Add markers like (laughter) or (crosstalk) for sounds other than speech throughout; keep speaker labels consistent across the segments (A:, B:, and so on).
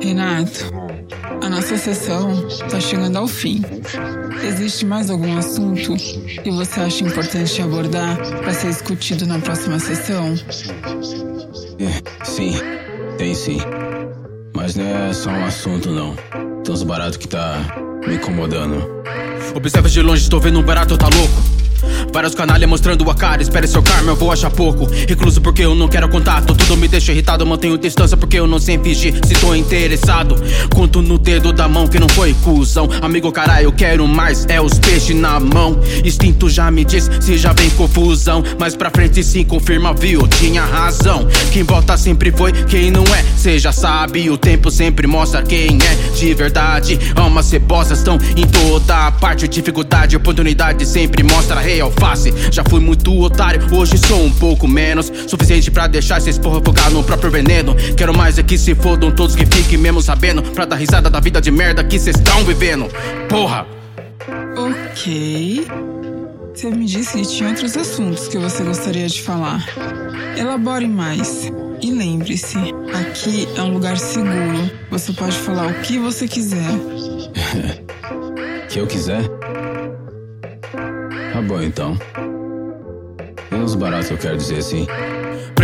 A: Renato, a nossa sessão está chegando ao fim. Existe mais algum assunto que você acha importante abordar para ser discutido na próxima sessão?
B: É, sim, tem sim. Mas não é só um assunto, não. Tem uns baratos que tá me incomodando.
C: Observa de longe, estou vendo um barato, tá louco? Vários canalhas mostrando a cara, espere seu karma, eu vou achar pouco. Recluso porque eu não quero contato, tudo me deixa irritado, mantenho distância porque eu não sei fingir se tô interessado. Conto no dedo da mão que não foi cuzão. Amigo, caralho, eu quero mais, é os peixes na mão. Instinto já me diz se já vem confusão. Mas pra frente sim confirma, viu? Tinha razão. Quem volta sempre foi, quem não é, cê já sabe. O tempo sempre mostra quem é de verdade. Almas cebosas estão em toda parte. Dificuldade, oportunidade sempre mostra real face. Já fui muito otário, hoje sou um pouco menos. Suficiente pra deixar esses porra focar no próprio veneno. Quero mais é que se fodam todos que fiquem mesmo sabendo. Pra dar risada da vida de merda que cês estão vivendo. Porra!
A: Ok. Você me disse que tinha outros assuntos que você gostaria de falar. Elabore mais. E lembre-se, aqui é um lugar seguro. Você pode falar o que você quiser. (laughs)
B: que eu quiser? Tá bom então. Tem uns baratos eu quero dizer assim.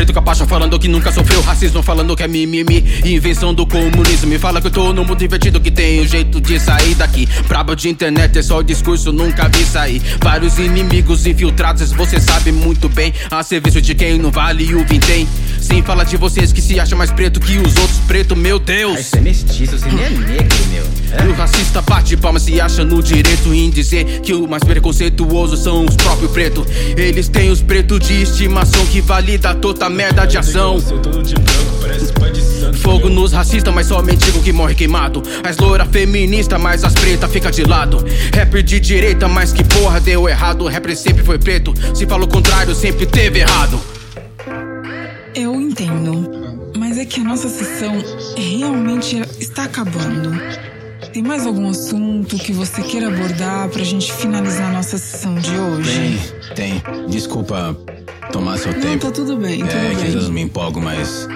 C: Preto capacho falando que nunca sofreu racismo, falando que é mimimi, invenção do comunismo. Me fala que eu tô no mundo divertido, que tem um jeito de sair daqui. Brabo de internet, é só discurso, nunca vi sair. Vários inimigos infiltrados, você sabe muito bem. A serviço de quem não vale o vintém. Sem falar de vocês que se acham mais preto que os outros preto, meu Deus.
D: Ai, você é mestiço, você nem é negro, meu. É?
C: E o racista bate palma se acha no direito em dizer que o mais preconceituoso são os próprios pretos. Eles têm os pretos de estimação que valida toda merda de ação. Fogo nos racistas, mas só mendigo que morre queimado. As loira feminista, mas as preta fica de lado. Rapper de direita, mas que porra deu errado. Rapper sempre foi preto, se fala o contrário, sempre teve errado.
A: Eu entendo, mas é que a nossa sessão realmente está acabando. Tem mais algum assunto que você queira abordar pra gente finalizar a nossa sessão de hoje?
B: Tem, tem. Desculpa tomar seu
A: Não,
B: tempo.
A: tá tudo bem, tudo
B: é, que às
A: bem.
B: vezes eu me empolgo, mas.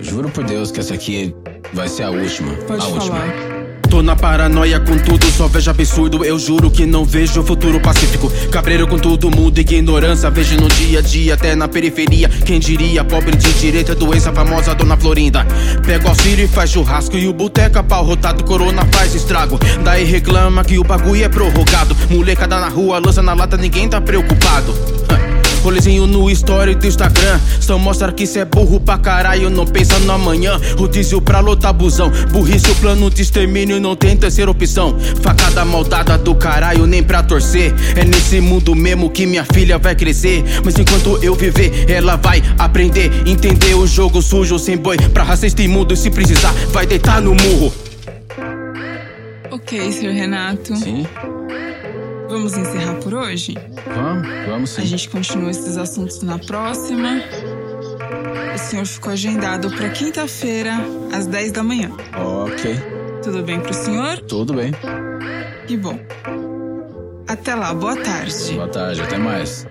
B: Juro por Deus que essa aqui vai ser a última.
A: Pode
B: a última.
A: falar.
C: Tô na paranoia com tudo, só vejo absurdo. Eu juro que não vejo futuro pacífico. Cabreiro com todo mundo, ignorância. Vejo no dia a dia, até na periferia. Quem diria, pobre de direita, doença famosa, dona Florinda. Pega o auxílio e faz churrasco. E o boteca, pau rotado, corona faz estrago. Daí reclama que o bagulho é prorrogado. Molecada na rua, lança na lata, ninguém tá preocupado. Rolezinho no story do Instagram. Só mostra que cê é burro pra caralho Não pensa no amanhã. Rodízio pra lotar busão. Burrice o plano de extermínio Não tem terceira opção. Facada maldada do caralho Nem pra torcer. É nesse mundo mesmo que minha filha vai crescer. Mas enquanto eu viver Ela vai aprender. Entender o jogo sujo sem boi. Pra racista imundo Se precisar vai deitar no murro.
A: Ok, senhor Renato.
B: Sim?
A: Vamos encerrar por hoje?
B: Vamos, vamos sim.
A: A gente continua esses assuntos na próxima. O senhor ficou agendado para quinta-feira, às 10 da manhã.
B: Ok,
A: Tudo bem pro senhor?
B: tudo bem.
A: Que bom. Até lá, boa tarde.
B: Boa tarde, até mais.